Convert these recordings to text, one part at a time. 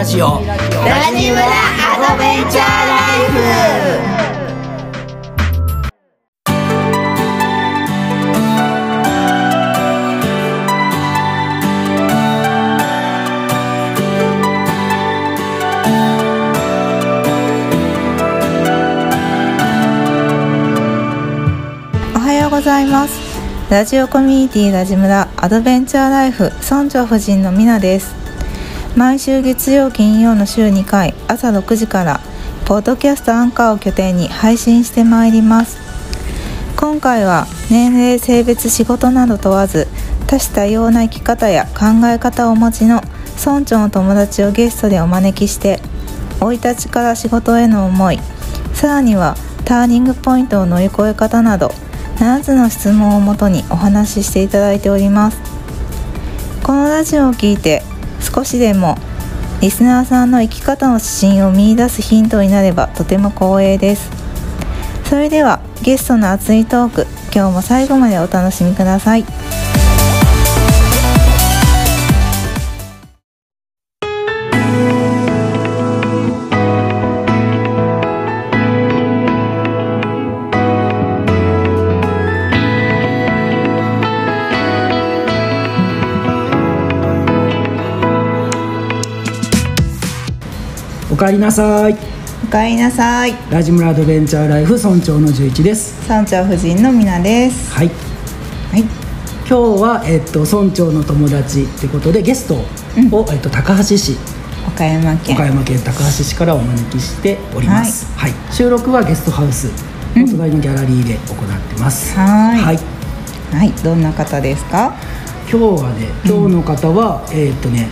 ラジオ。ラジムラアドベンチャーライフ。ございます。ラジオコミュニティラジムラアドベンチャーライフ村長夫人のみなです。毎週月曜金曜の週2回朝6時からポッドキャストアンカーを拠点に配信してまいります。今回は年齢性別仕事など問わず多種多様な生き方や考え方をお持ちの村長の友達をゲストでお招きして生い立ちから仕事への思いさらにはターニングポイントを乗り越え方など7つの質問をもとにお話ししていただいております。このラジオを聞いて少しでもリスナーさんの生き方の指針を見いだすヒントになればとても光栄です。それではゲストの熱いトーク今日も最後までお楽しみください。おかえりなさい。おかえりなさい。ラジムラアドベンチャーライフ村長の11です。村長夫人のみなです。はい。はい。今日は、えっと、村長の友達ってことでゲストを、えっと、高橋市。岡山県。岡山県高橋市からお招きしております、はい。収録はゲストハウス。お隣のギャラリーで行ってます、はーい。はい。はい。どんな方ですか？今日はね今日の方は、えーっとね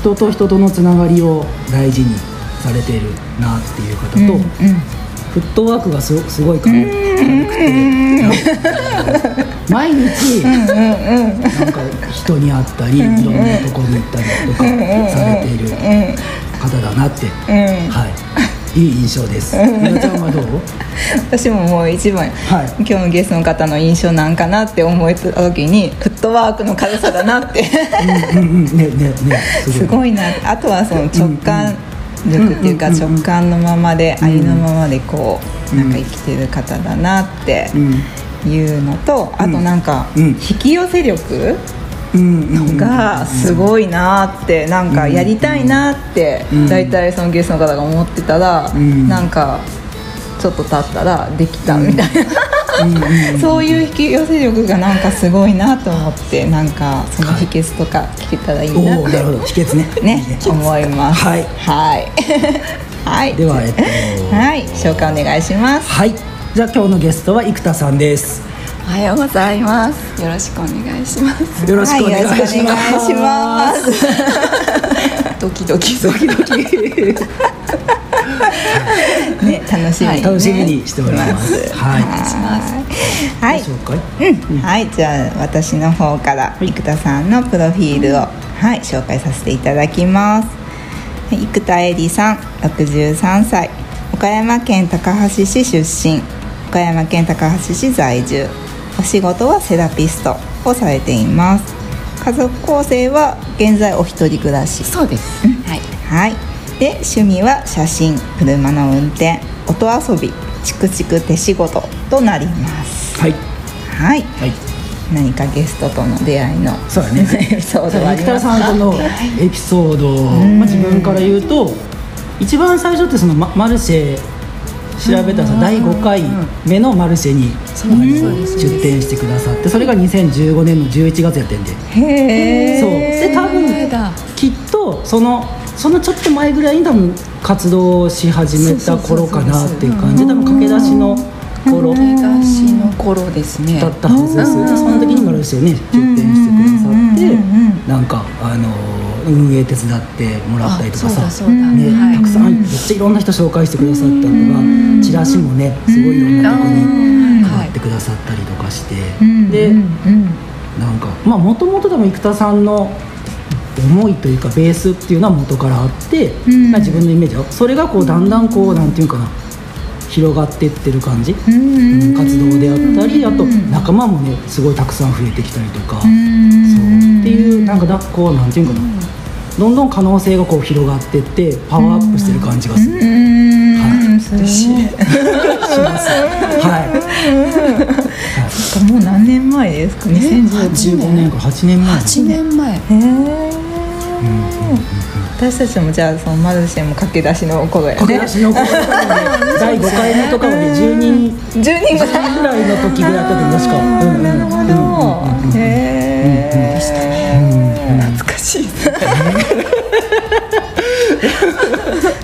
人と人とのつながりを大事にされているなっていう方と、うんうん。フットワークがすすごい軽くて。毎日なんか人に会ったりいろんなとこに行ったりとかされている方だなって、はい、いい印象です。私ももう一番、はい。今日のゲストの方の印象なんかなって思った時にフットワークの軽さだなって。すごいな。あとはその直感力っていうか直感のままでありのままでこうなんか生きてる方だなってうん。いうのとあとなんかうん。引き寄せ力うん。うんうんがすごいなってなんかやりたいなってうん。大体そのゲストの方が思ってたらうん。なんかちょっと経ったらできたみたいな。そういう引き寄せ力がなんかすごいなと思ってなんかその秘訣とか聞けたらいいなっておおなるほど。秘訣ね。ね思います。はい。はい。はい。ではえっと。はい。紹介お願いします。はい。じゃあ今日のゲストは生田さんですおはようございます。よろしくお願いします。よろしくお願いします,、はいます。ドキドキドキドキ ね楽しみに、ね、楽しみにしております。はい。はい。紹介。うん、はい。じゃあ私の方から生田さんのプロフィールを、はい紹介させていただきます。はい。生田絵里さん63歳。岡山県高梁市出身。岡山県高梁市在住お仕事はセラピストをされています。家族構成は現在お一人暮らし。そうです。はい。はい。で趣味は写真車の運転音遊びチクチク手仕事となります。はい。はい。はい。何かゲストとの出会いのそうだね。エピソードはありますか？さんとのエピソード、まあ、自分から言うと一番最初ってそのママルシェ調べたらさ第5回目のマルシェに出店してくださってそれが2015年の11月やってんで。へえそう。で多分だ。きっとそのそのちょっと前ぐらいに多分活動し始めた頃かなっていう感じ。で多分駆け出しの頃。駆け出しの頃ですね。だったはずです。でその時にマルシェね出店してくださってなんかあの運営手伝ってもらったりとかさねはい。たくさんめっちゃいろんな人紹介してくださったりとかチラシもねすごいいろんなとこに配ってくださったりとかしてでうん。なんかまあもともと多分生田さんの思いというかベースっていうのは元からあって、ん。まあ自分のイメージはそれがこうだんだんこうなんていうかな広がっていってる感じ、うん。うん活動であったりあと仲間もねすごいたくさん増えてきたりとか、そう。っていうなんかだこうなんていうかな。どんどん可能性がこう広がってってパワーアップしてる感じがする、うーん。すごいします。はい。もう何年前ですか2015 15年。か8年前。8年前。へえ私たちもじゃあそのマルシェも駆け出しの頃や駆けね出しの頃 第5回目とかまで10人10人ぐらいの時ぐらいだったと思う確かうんうんなるほど。へえ懐かしい。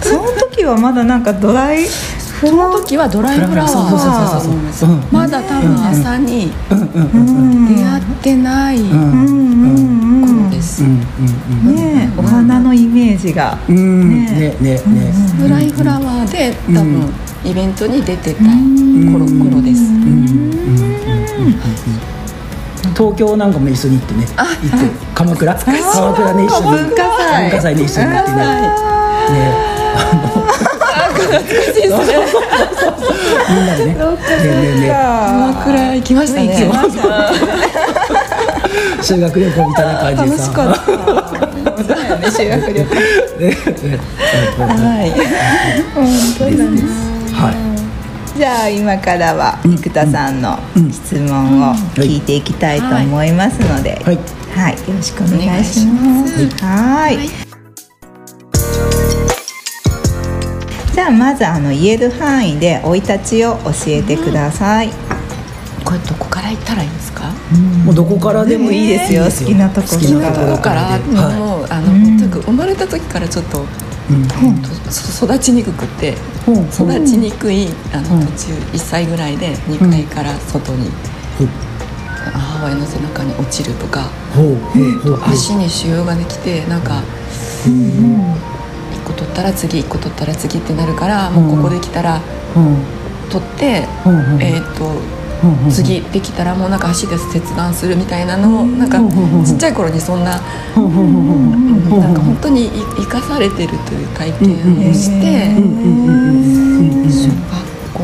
その時はまだなんかドライフその時はドライフラワーうんまだ多分朝に出会ってないうんうんうんねえお花のイメージが。ねねねね。ドライフラワーで多分イベントに出てた頃ん。頃です。東京なんかも一緒に行ってね。行って。鎌倉。鎌倉ね一緒に。文化祭。文化祭ね一緒に行ってね。ね。みんなでね。ねねね。鎌倉行きましたね修学旅行みたいな感じでさ。楽しかったそうだよね修学旅行。はい。本当だね。はい。じゃあ今からは生田さんの質問を聞いていきたいと思いますので、はい。はい、よろしくお願いします。はい。じゃあまずあの言える範囲で生い立ちを教えてください。から行ったらいいですか？もうどこからでもいいですよ。好きなとこ。好きなとこ。どろかこからはもうあのとにかく生まれた時からちょっと育ちにくくて育ちにくいあうん。の途中1歳ぐらいで2階から外に母親の背中に落ちるとか足に腫瘍ができてなんか1個取ったら次1個取ったら次ってなるからもうここできたらうん。取ってえっと次できたらもうなんか足で切断するみたいなのをなんかちっちゃい頃にそんななんか本当に生かされてるという体験をして小学校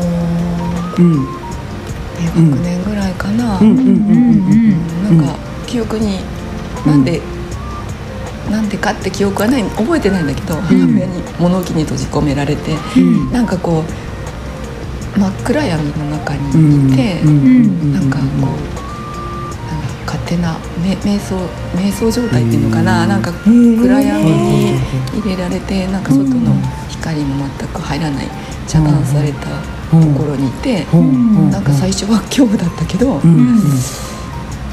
学年ぐらいかな、なんか記憶になんで、なんでかって記憶はない覚えてないんだけど、母親に物置に閉じ込められて、うん。なんかこう真っ暗闇の中にいて、なんかこう、勝手なめ瞑想瞑想状態っていうのかな、なんか暗闇に入れられてなんか外の光も全く入らない遮断されたところにいて、なんか最初は恐怖だったけど、うん。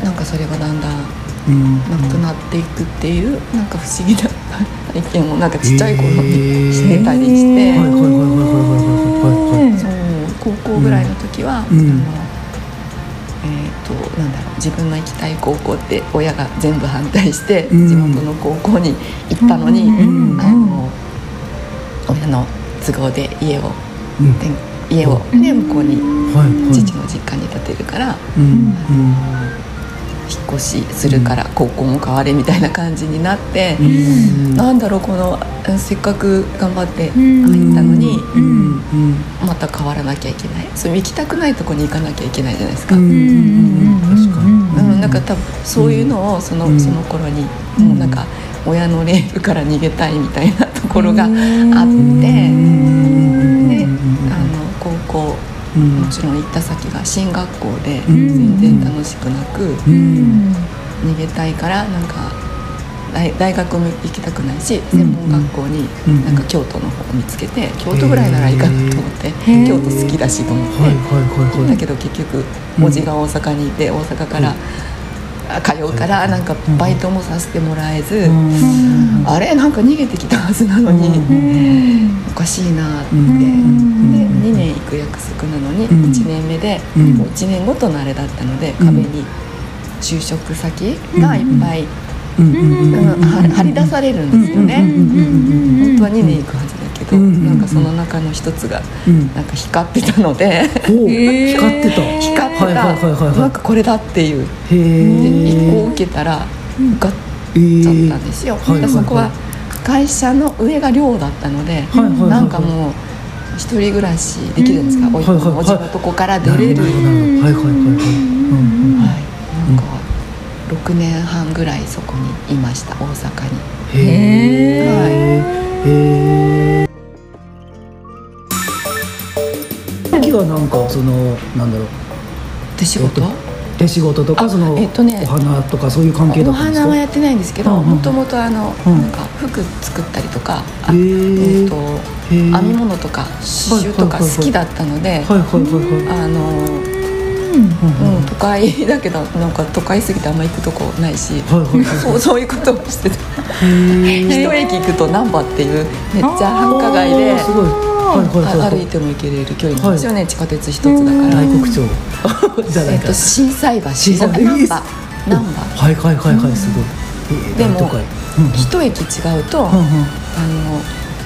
なんかそれがだんだんうん。なくなっていくっていうなんか不思議な体験をなんかちっちゃい頃にしてたりして、高校ぐらいの時は、うん。あのえっ、となんだろう自分の行きたい高校って親が全部反対して、うん。地元の高校に行ったのに、ん。あの親の都合で家をうん。転家を、ね、向こうにはいはい。父の実家に建てるから。うん引っ越しするから高校も変われみたいな感じになって、うん。なんだろうこのえせっかく頑張って入ったのに、うん。うん。また変わらなきゃいけない。そう行きたくないとこに行かなきゃいけないじゃないですか、ううん。ん。確かになん。か多分そういうのをその,、うん。その頃にもうなん。か親のレールから逃げたいみたいなところがあって、であの高校うんもちろん行った先が進学校でうん。全然楽しくなく。うん。逃げたいからなんか大大学も行きたくないしうん。専門学校にうん。なんか京都の方を見つけて京都ぐらいならいいかなと思ってー。京都好きだしと思って、はいはいはいはい。だけど結局おじが大阪にいて大阪から、あ通うからなんかバイトもさせてもらえず、うん。あれ？なんか逃げてきたはずなのに、おかしいなって、うん。で2年行く約束なのにうん。1年目で、うん。もう1年ごとのあれだったのでうん。壁に就職先がいっぱい、張り出されるん。ですよね、本当は2年行くはずだけど、うん。なん。かその中の一つがうん。なん。か光ってたのでお光ってた光ってた、はいはいはいはいなん。かこれだっていうへでえ1個受けたら受かっえちゃっーたん。ですよ、そこは会社の上が寮だったので、なん。かもう一人暮らしできるんですか、おいはいはいはい。おじのとこから出れる、はいはいはいはい。うんはい、なんか6年半ぐらいそこにいました大阪に。へえへえ時はなんかそのなんだろう。手仕事、えっと手仕事とかあその、えっとねお花とかそういう関係だおったんですか？花はやってないんですけどもともとあの、うん。なんか服作ったりとかあへー。えっと編み物とか刺繍とか好きだったので、あの、うんうん、都会だけどなんか都会すぎてあんま行くとこないし、はいはいはい そうそういうことをしてた。へ一駅行くと難波っていうめっちゃ繁華街であーすごい。はいはいはいはい。あ歩いても行けれる距離なんですよね、地下鉄一つだから、じゃないか。えっと心斎橋。心斎橋難波難波はいはいはいはいすごい。うん。うん一駅違うと、あの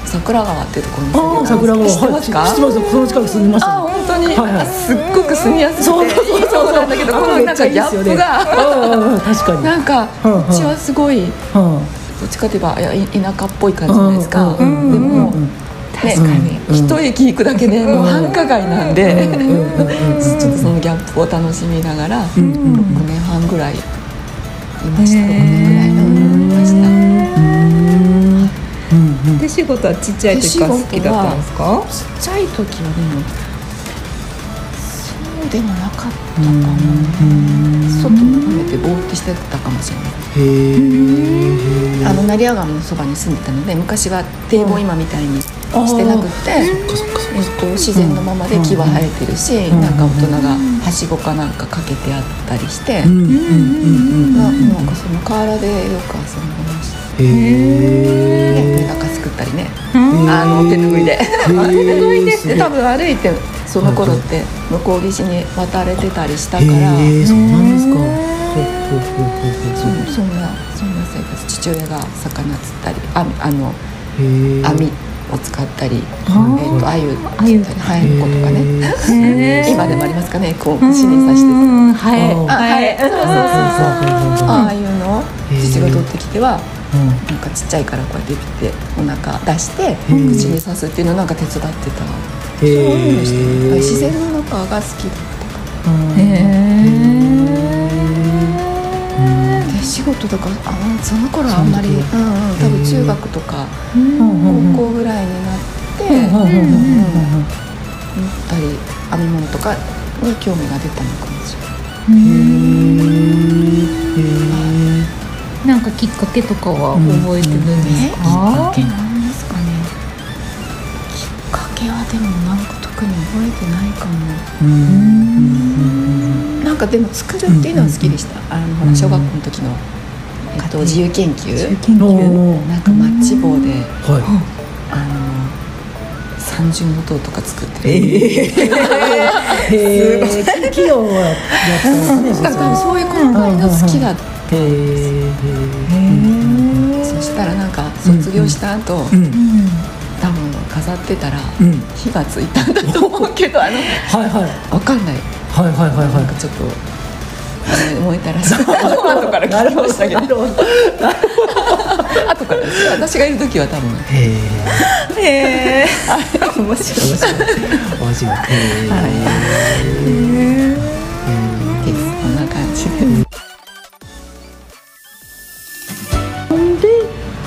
桜川っていうところに桜川。知ってますか、はい。知ってますその近く住んでましたあ本当に、はいはい。あすっごく住みやすくて。そうそうなんだけどこのなんかギャップが、確かになんかうちはすごいうんどっちかといえば田舎っぽい感じじゃないですか、でも、うんね。確かに。うん。一駅行くだけでもう繁華街なんで、ちょっとそのギャップを楽しみながら、うん。うん6年半ぐらいいました。6年ぐらいいました。手仕事はちっちゃい時から好きだったんですか？ちっちゃい時はでもでもなかったかな、外眺めてぼーっとしてたかもしれない。あの成屋川のそばに住んでたので昔は堤防今みたいにしてなくって、えっと、自然のままで木は生えてるし、ん。なんか大人がはしごかなんかかけてあったりして、うん。うん。うん。うん。ななんかその河原でよく遊んでました。へねえメダカ作ったりね。あの手拭いで。手拭いでで多分歩いてその頃って向こう岸に渡れてたりしたから、へえそうなんですか。そそんなそんな生活父親が魚釣ったりああの網を使ったり、えーっと鮎鮎釣ったりハエの子とかね、へ今でもありますかねこう串に刺してうんはいああはいそうそうそうそうああいうの父が取ってきてはうんなんかちっちゃいからこうやってピッてお腹出してー口に刺すっていうのをなんか手伝ってたへえ自然の中が好きで仕事とかあその頃はあんまり、うんうん、多分中学とか高校ぐらいになって思ったり編み物とかに興味が出たのかもしれない。なんかきっかけとかは覚えてるんですねきっか？かけなんですかねきっかけはでもなんか特に覚えてないかも。なんかでも作るっていうのは好きでした、あのほら小学校の時の、えっと、自由研究。なんかマッチ棒ではあの三重の塔とか作ってる、え 企業はやったんですね。そういう考えが好きだった、へえそしたらなんか卒業した後、うん。多分飾ってたらうん。火がついたんだと思うけど あのはいはい。わかんない。はいはいはいはちょっと燃えたらしい。後から聞きましたけど。ど後からです。私がいる時は多分。へえへえ面白い。面白い。面白い。へですこんな感じ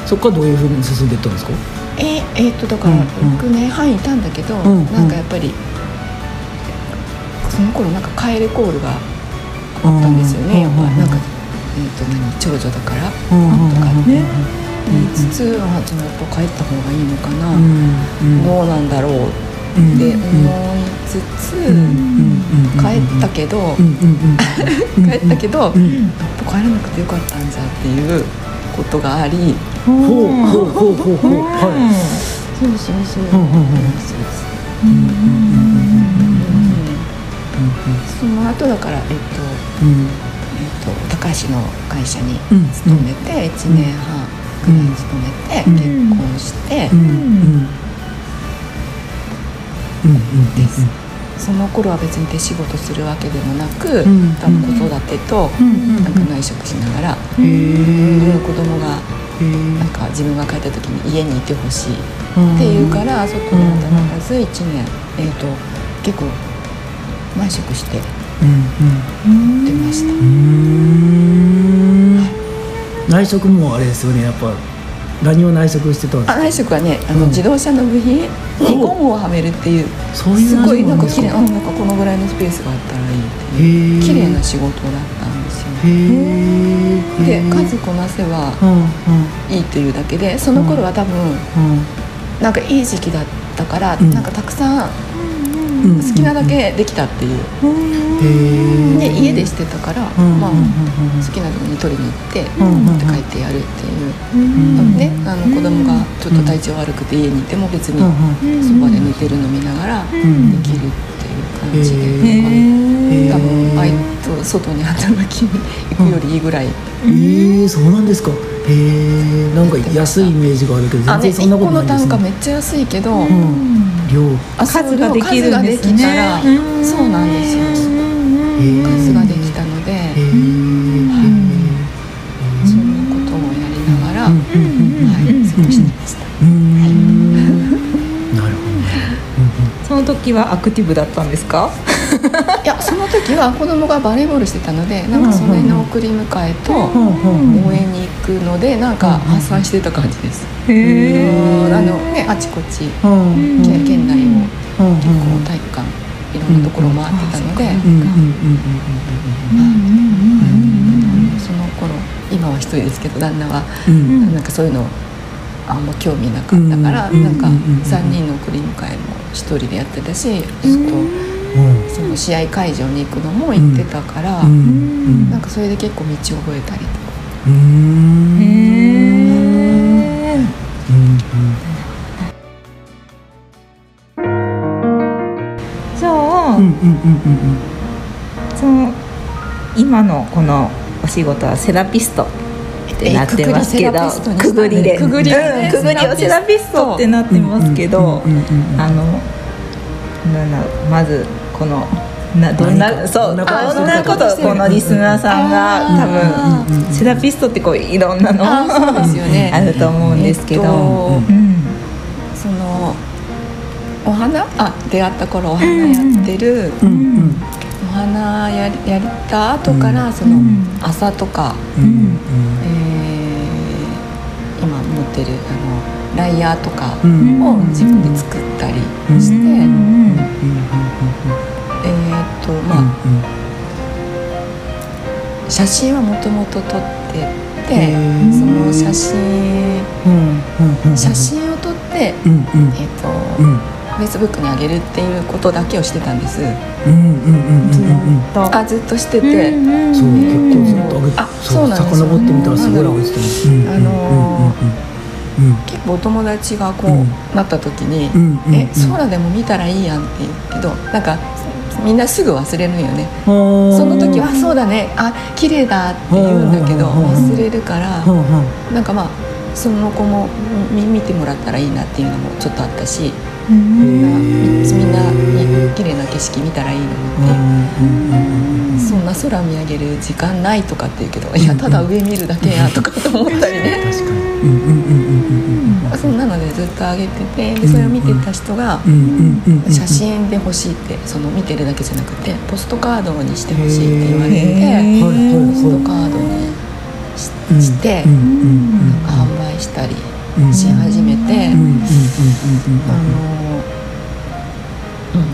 そこからどういうふうに進んでいったんですかええーっとだからうんうん6年半いたんだけど、んうん。なんかやっぱりその頃なんかカエルコールがあったんですよね、やっぱ。なんか、えーっと何長女だからとかね。言いつつあじゃあやっぱ帰った方がいいのかな、どうなんだろうって思いつつ、帰ったけど、帰ったけど、やっぱ帰らなくてよかったんじゃっていうことがあり、ほうほうほうほうほうはそうそうそう、うんうんうんそうその後だから、えっとうんえっと、高橋の会社に勤めて1年半ぐらい勤めて、結婚して、うんうんうんうんですその頃は別に手仕事するわけでもなく、ん。多分子育てと、んなんか内職しながら、へえ子供がなんか自分が帰った時に家にいてほしいっていうから外で働かず1年、えっと結構内職してうん出ました。うん。うん内職もあれですよねやっぱ何を内職してたんですか？あ内職はねあの、うん。自動車の部品にゴムをはめるっていうそういうすごいなんか綺麗あなんかこのぐらいのスペースがあったらいいっていう綺麗な仕事だったんですよ。で数こなせばいいというだけでその頃は多分うん。なんかいい時期だったから、うん。なんかたくさん好きなだけできたっていう、で家でしてたから、うん。まあ、好きなとこに取りに行って、うん。持って帰ってやるっていう、うん。ねあの子供がちょっと体調悪くて家にいても別にそばで寝てるの見ながらでん。きるっていう感じで、多分バイへト外に働きに行くよりいいぐらい、ええそうなんですか。へえなんか安いイメージがあるけど全然そんな1個のことないですね。単価めっちゃ安いけど、うん。量数ができるんですね。そうなんですよ。数ができたので、へえそんなことをやりながら、うん。うん。うん。はい、過ごしてました。その時はアクティブだったんですか？いやその時は子供がバレーボールしてたのでなんかそれの送り迎えと応援に行くのでなんか発散してた感じです。あのねあちこちうんうん。県県内をうん結構体育館いろんなところ回ってたので、その頃今は一人ですけど旦那はなんかそういうのあんま興味なかったから、うんなんかうんうん3人の送り迎えも一人でやってたし、うん。その試合会場に行くのも行ってたから、うん。うん。なんかそれで結構道を覚えたりとか。うー。ん。えうん。じゃあ、うん。うん。うん。うん。その今のこのお仕事はセラピストってなってますけどえくぐりで。くぐりでねうんくぐりをセラピストってなってますけどあのなんだろうまずこのなどんなそうどんなこんなことこのリスナーさんがあ多分セラピストってこういろんなのあーそうですよね。あると思うんですけど、そのお花？あ出会った頃お花やってる、花やりやった後からそのうん。朝とか、うん。うん。えー今持ってるあのライヤーとかうん。を自分で作ったりして、えーっとまあ、写真はもともと撮っててその写真写真を撮って、えーっとうんフェイスブックに上げるっていうことだけをしてたんです。うんうんうんうんうんあずっとしてて、そう結構ずっと上げてあそうなんですよ。遡ってみたらすごい上げてた。ますうんあのうん。うん結構お友達がこう、うんなった時に「うんうんえ空でも見たらいいやん」って言うけどなんかみんなすぐ忘れるんよね。うんその時は「そうだね。あ綺麗だ」って言うんだけどうん忘れるからうんうん。なんかまあその子もみ見てもらったらいいなっていうのもちょっとあったしへーみんなに綺麗な景色見たらいいのにって。そんな空見上げる時間ないとかって言うけどいやただ上見るだけやとかと思ったりね。確かに。そんなのでずっと上げててでそれを見てた人が写真で欲しいってその見てるだけじゃなくてポストカードにしてほしいって言われへてポストカードにして販売したり。うんし始めて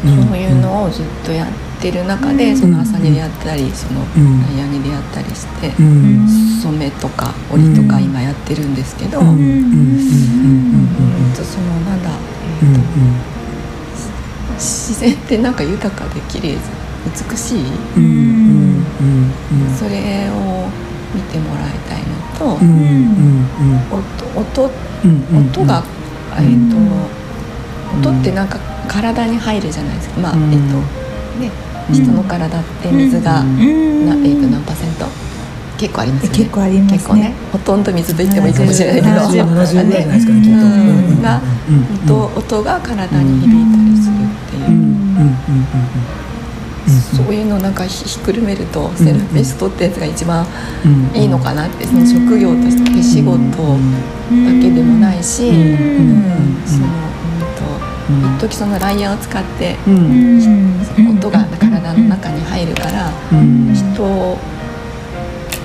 そういうのをずっとやってる中でその朝にやったりそのうん。ナイアにでやったりしてうん。うん染めとか織りとか今やってるんですけど、そのなんだ、えうん。ーと自然ってなんか豊かで綺麗美しい、うん。うん。うん。うん。それを見てもらいたいのと、うんうん音音音が、えー、と音ってなんか体に入るじゃないですか。まあ、うん。えっ、とね人の体って水が、なえー、と何パーセント？結構ありますよね。結構ありますね。結構ね。ほとんど水と言ってもいいかもしれないけど70 70ぐらいですかねきっと。うん。がうん。音音が体に響いたりするっていう、うん。うん。うんそういうのなんかひひっくるめるとセラピストってやつが一番うんいいのかなってその職業として手仕事だけでもないし、うんうんそのうんうん。と一時そのライヤーを使ってうん音が体の中に入るからうん人を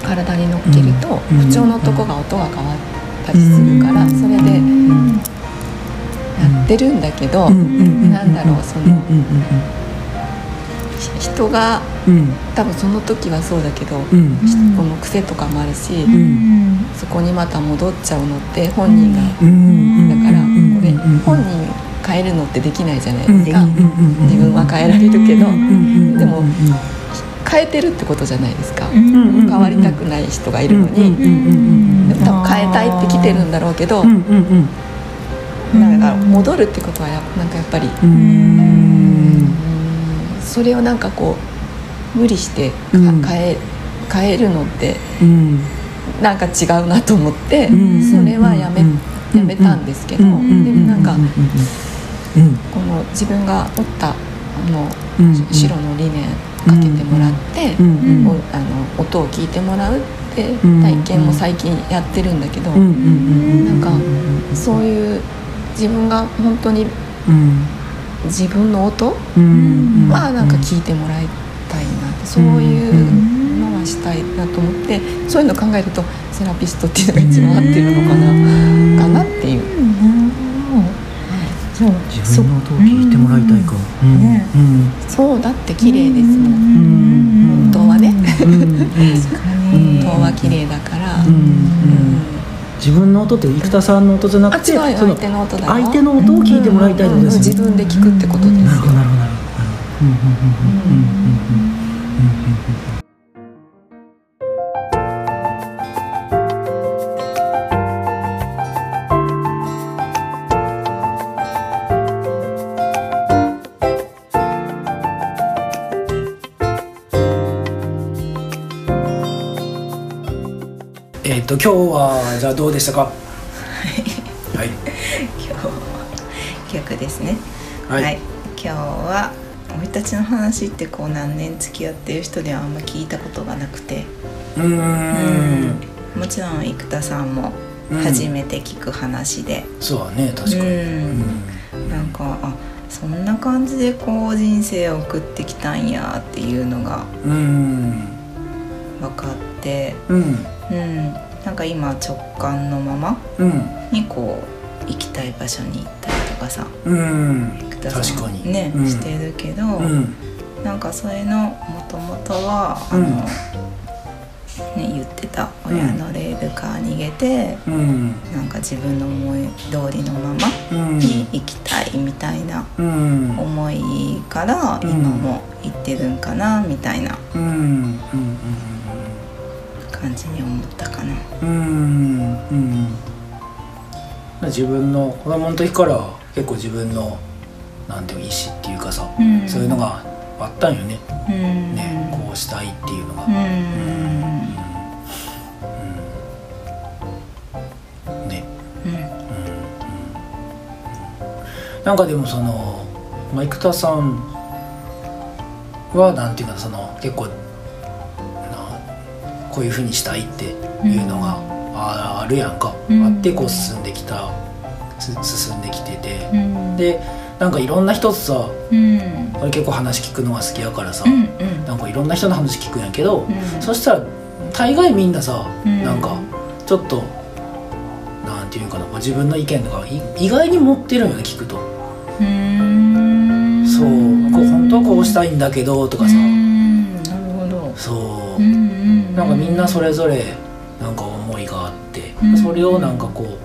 体に乗っけるとうん不調のとこが音が変わっったりするからそれでやってるんだけどなんだろうその人が多分その時はそうだけどこの癖とかもあるしそこにまた戻っちゃうのって本人が。だからこれ本人変えるのってできないじゃないですか。自分は変えられるけどでも変えてるってことじゃないですか変わりたくない人がいるのに多分変えたいって来てるん。だろうけどなん。か戻るってことはやなん。かやっぱりそれをなんかこう無理して変え変えるのってなんか違うなと思ってそれはやめやめたんですけどでもなんかこの自分が折ったあの白の理念かけてもらってあの音を聞いてもらうって体験も最近やってるんだけどなんかそういう自分が本当に自分の音はなんか聞いてもらいたいなってそういうのはしたいなと思ってそういうのを考えるとセラピストっていうのが一番合ってるのかなかなっていう。自分の音を聞いてもらいたいか、う。ん。ね。そうだって綺麗ですもん、本当はね、本当は綺麗だから、自分の音って生田さんの音じゃなくて相手の音だよ。相手の音を聞いてもらいたいってことですよね、自分で聞くってことですよ。なるほどなるほどなるほどと今日はじゃあどうでしたか？はい。今日逆ですね。はい。今日は俺たちの話ってこう何年付き合ってる人ではあんま聞いたことがなくて。うーん。もちろん生田さんもうん。初めて聞く話で、そうだね確かに。うん。なんかあそんな感じでこう人生を送ってきたんやっていうのがうんうん。分かって。うん。うんなんか今直感のままうん。にこう行きたい場所に行ったりとかさうん。確かに。ね、うん。してるけど、うん。なんかそれのもともとはあの、うんね、言ってた親のレールから逃げて、うん。なんか自分の思い通りのままうん。に生きたいみたいなうん。思いからうん今も行ってるんかなみたいなうん。うん感じに思ったかな。うんうん。うん自分の子供の時から結構自分のなんていうの意思っていうかさ、うん。そういうのがあったんよね。うん。ねこうしたいっていうのが、うん。うん。ね。うん。なんかでもその、まあ、生田さんはなんていうかその結構なこういうふうにしたいっていうのがああるやんか、うん。あってこう進んできたす進んできてて、うん。でなんかいろんな人とさうん。俺結構話聞くのが好きやからさ、うんうん。なんかいろんな人の話聞くんやけど、うん。そしたら大概みんなさ、うん。なんかちょっとなんていうかな、まあ、自分の意見とかい意外に持ってるんよね聞くと。うん。そうこう本当はこうしたいんだけどとかさ、うん。なるほど。そう、うんうんなんかみんなそれぞれなんか思いがあって、うん。それをなんかこ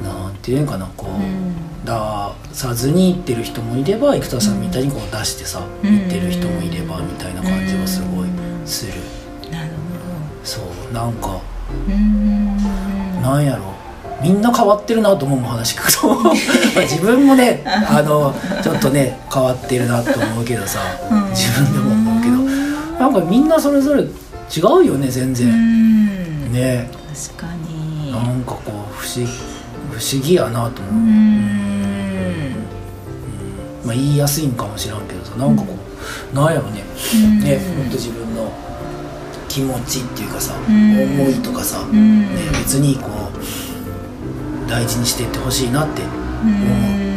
うなんていうんかなこう、うん。出さずに言ってる人もいれば生田さんみたいにこう出してさ、うん。言ってる人もいればみたいな感じはすごいする、なるそうなんかほどうん。なんやろ。みんな変わってるなと思う話聞くと。ま あ自分もねあのちょっとね変わってるなと思うけどさうん。自分でもなんかみんなそれぞれ違うよね全う然ん。ね。確かに。なんかこう不思議不思議やなとう。思う、ん。まあ言いやすいんかもしらんけどさなんかこうなんやろね。うん。ねもっと自分の気持ちっていうかさうん。思いとかさうん。ね別にこう大事にしていってほしいなってう。ん。思う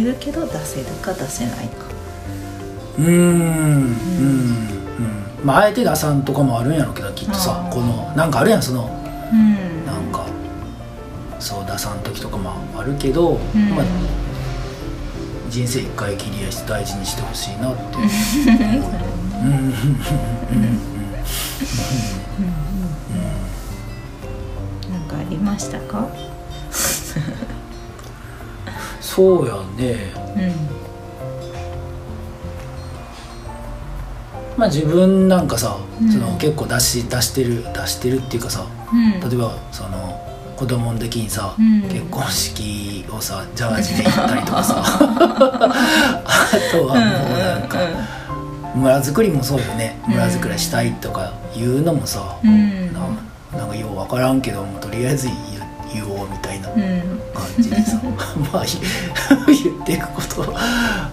ってるけど出せるか出せないか。うんうんうん。まああえて出さんとかもあるんやろうけどきっとさこのなんかあるやんそのうん。なんかそう出さん時とかもあるけど、うん。まあ人生一回きりやし大事にしてほしいなって。思ううん。うん。うん。なんかありましたか？そうやね。うん。まあ自分なんかさ、うん。その結構出し出してる出してるっていうかさうん。例えばその子供の時にさ、うん。結婚式をさジャージで行ったりとかさあとはもうなんか村づくりもそうよね。うん。村づくりしたいとかいうのもさ、うん。ななんかよう分からんけどもとりあえず言おうみたいな。うん感じでさまあ言言っていくこと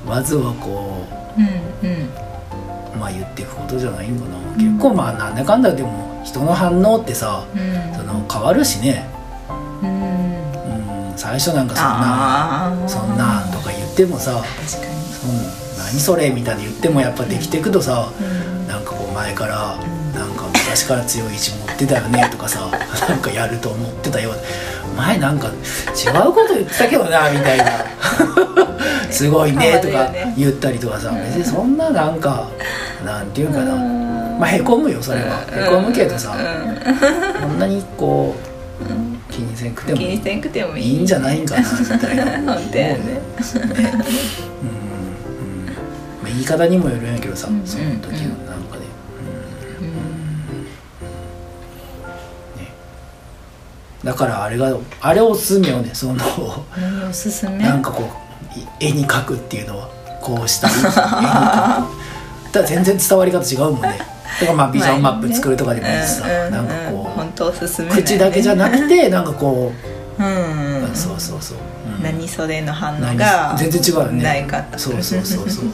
まずはこうんうんうまあ言っていくことじゃないんかな、結構まあなんだかんだでも人の反応ってさうん。その変わるしね、うん。うん、最初なんかそんなそんなんとか言ってもさ確かに。そん何それみたいに言ってもやっぱできていくとさ、うん。なんかこう前からなんか昔から強い意志持ってたよねとかさ なんかやると思ってたよ前なんか違うこと言ってたけどなみたいな。すごいねとか言ったりとかさ別にそんななんかなんていうかな。まあへこむよそれは。へこむけどさ。こんなにこう気にせんくてもいい。いいんじゃないんかなみたいな。本当やね。ね。うん。うん。まあ、言い方にもよるんやけどさ、うん。その時のだからあれがあれおすすめよねその何おすすめ？なんかこうい絵に描くっていうのはこうしたりだ全然伝わり方違うもんね。だからまあビジョンマップ作るとかでもいいしさ、うんうんなんかこ本当おすすめう口だけじゃなくてなんかこう、うん。うんそうそうそう、うん。何それの反応何が全然違うよね。ないかそうそうそうそう。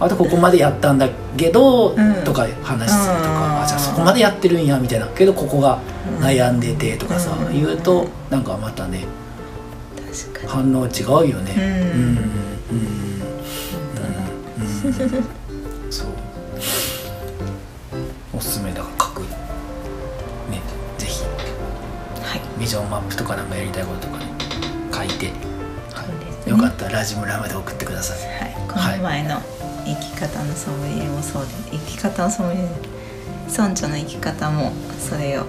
あとここまでやったんだけど、うん。とか話するとうん。か、あじゃあそこまでやってるんやみたいな。けどここが悩んでてとかさ、うん。言うとなんかまたね反応違うよね。うん。うん。うん。うん。うん。そう。おすすめだから書く。ね。ぜひ。にはい。ビジョンマップとかなんかやりたいこととかね書いて、そうですね。よかったらラジムラまで送ってください。はい、この前の生き方のソムリエもそうで生き方のソムリエ村長の生き方もそれを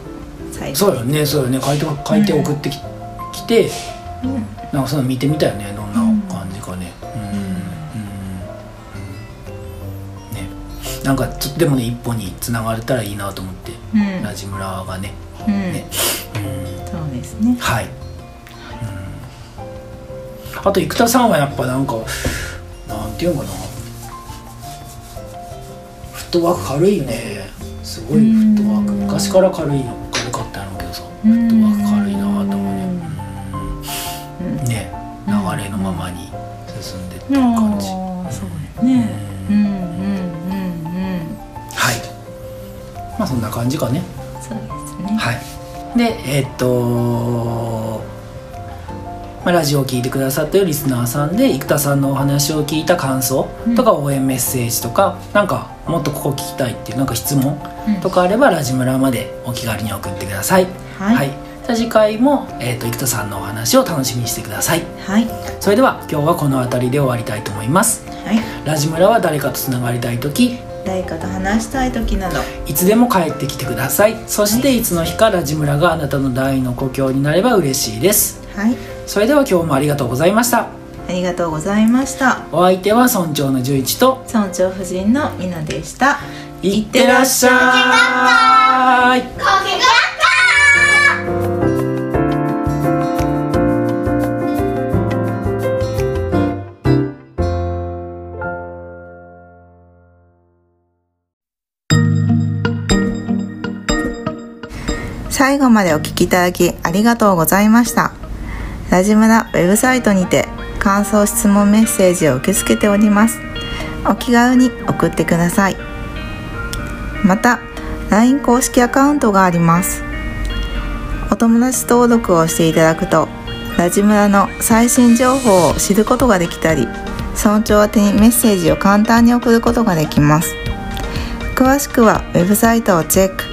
最後。そうよねそうよね。書いて書いて送ってき,、きてうん。なんかその見てみたよねどんな感じかね。うん、うん。ね。なんかちょっとでもね一歩につながれたらいいなと思って、うん。ラジムラがね。うん。ね、うん、そうですね。はい、うん、あと生田さんはやっぱなんかなんていうのかな。フットワーク軽いね。すごいフットワーク。うん昔から軽いのろうけどさフうん。ットワーク軽いなと思うねうん。うん。ね流れのままに進ん。でってる感じ、そうねうん。うん。うん。うん。はいまあそん。な感じかねそうですねはいでえーっと、まあ、ラジオを聞いてくださってるリスナーさん。で生田さん。のお話を聞いた感想とか応援メッセージとか、なん。かもっとここ聞きたいっていうなん。か質問うん。とかあればラジムラまでお気軽に送ってくださいはい。じゃあ次回も、えーっと生田さんのお話を楽しみにしてください。はい。それでは今日はこの辺りで終わりたいと思います。はい。ラジムラは誰かとつながりたい時。誰かと話したい時など。いつでも帰ってきてください。そしてい。つの日かラジムラがあなたの第二の故郷になれば嬉しいです。はい。それでは今日もありがとうございました。ありがとうございました。お相手は村長の十一と。村長夫人のみなでした。いってらっしゃい最後までお聞きいただきありがとうございました。ラジムラウェブサイトにて感想質問メッセージを受け付けております。お気軽に送ってください。また LINE 公式アカウントがあります。お友達登録をしていただくとラジムラの最新情報を知ることができたり村長宛てにメッセージを簡単に送ることができます。詳しくはウェブサイトをチェック。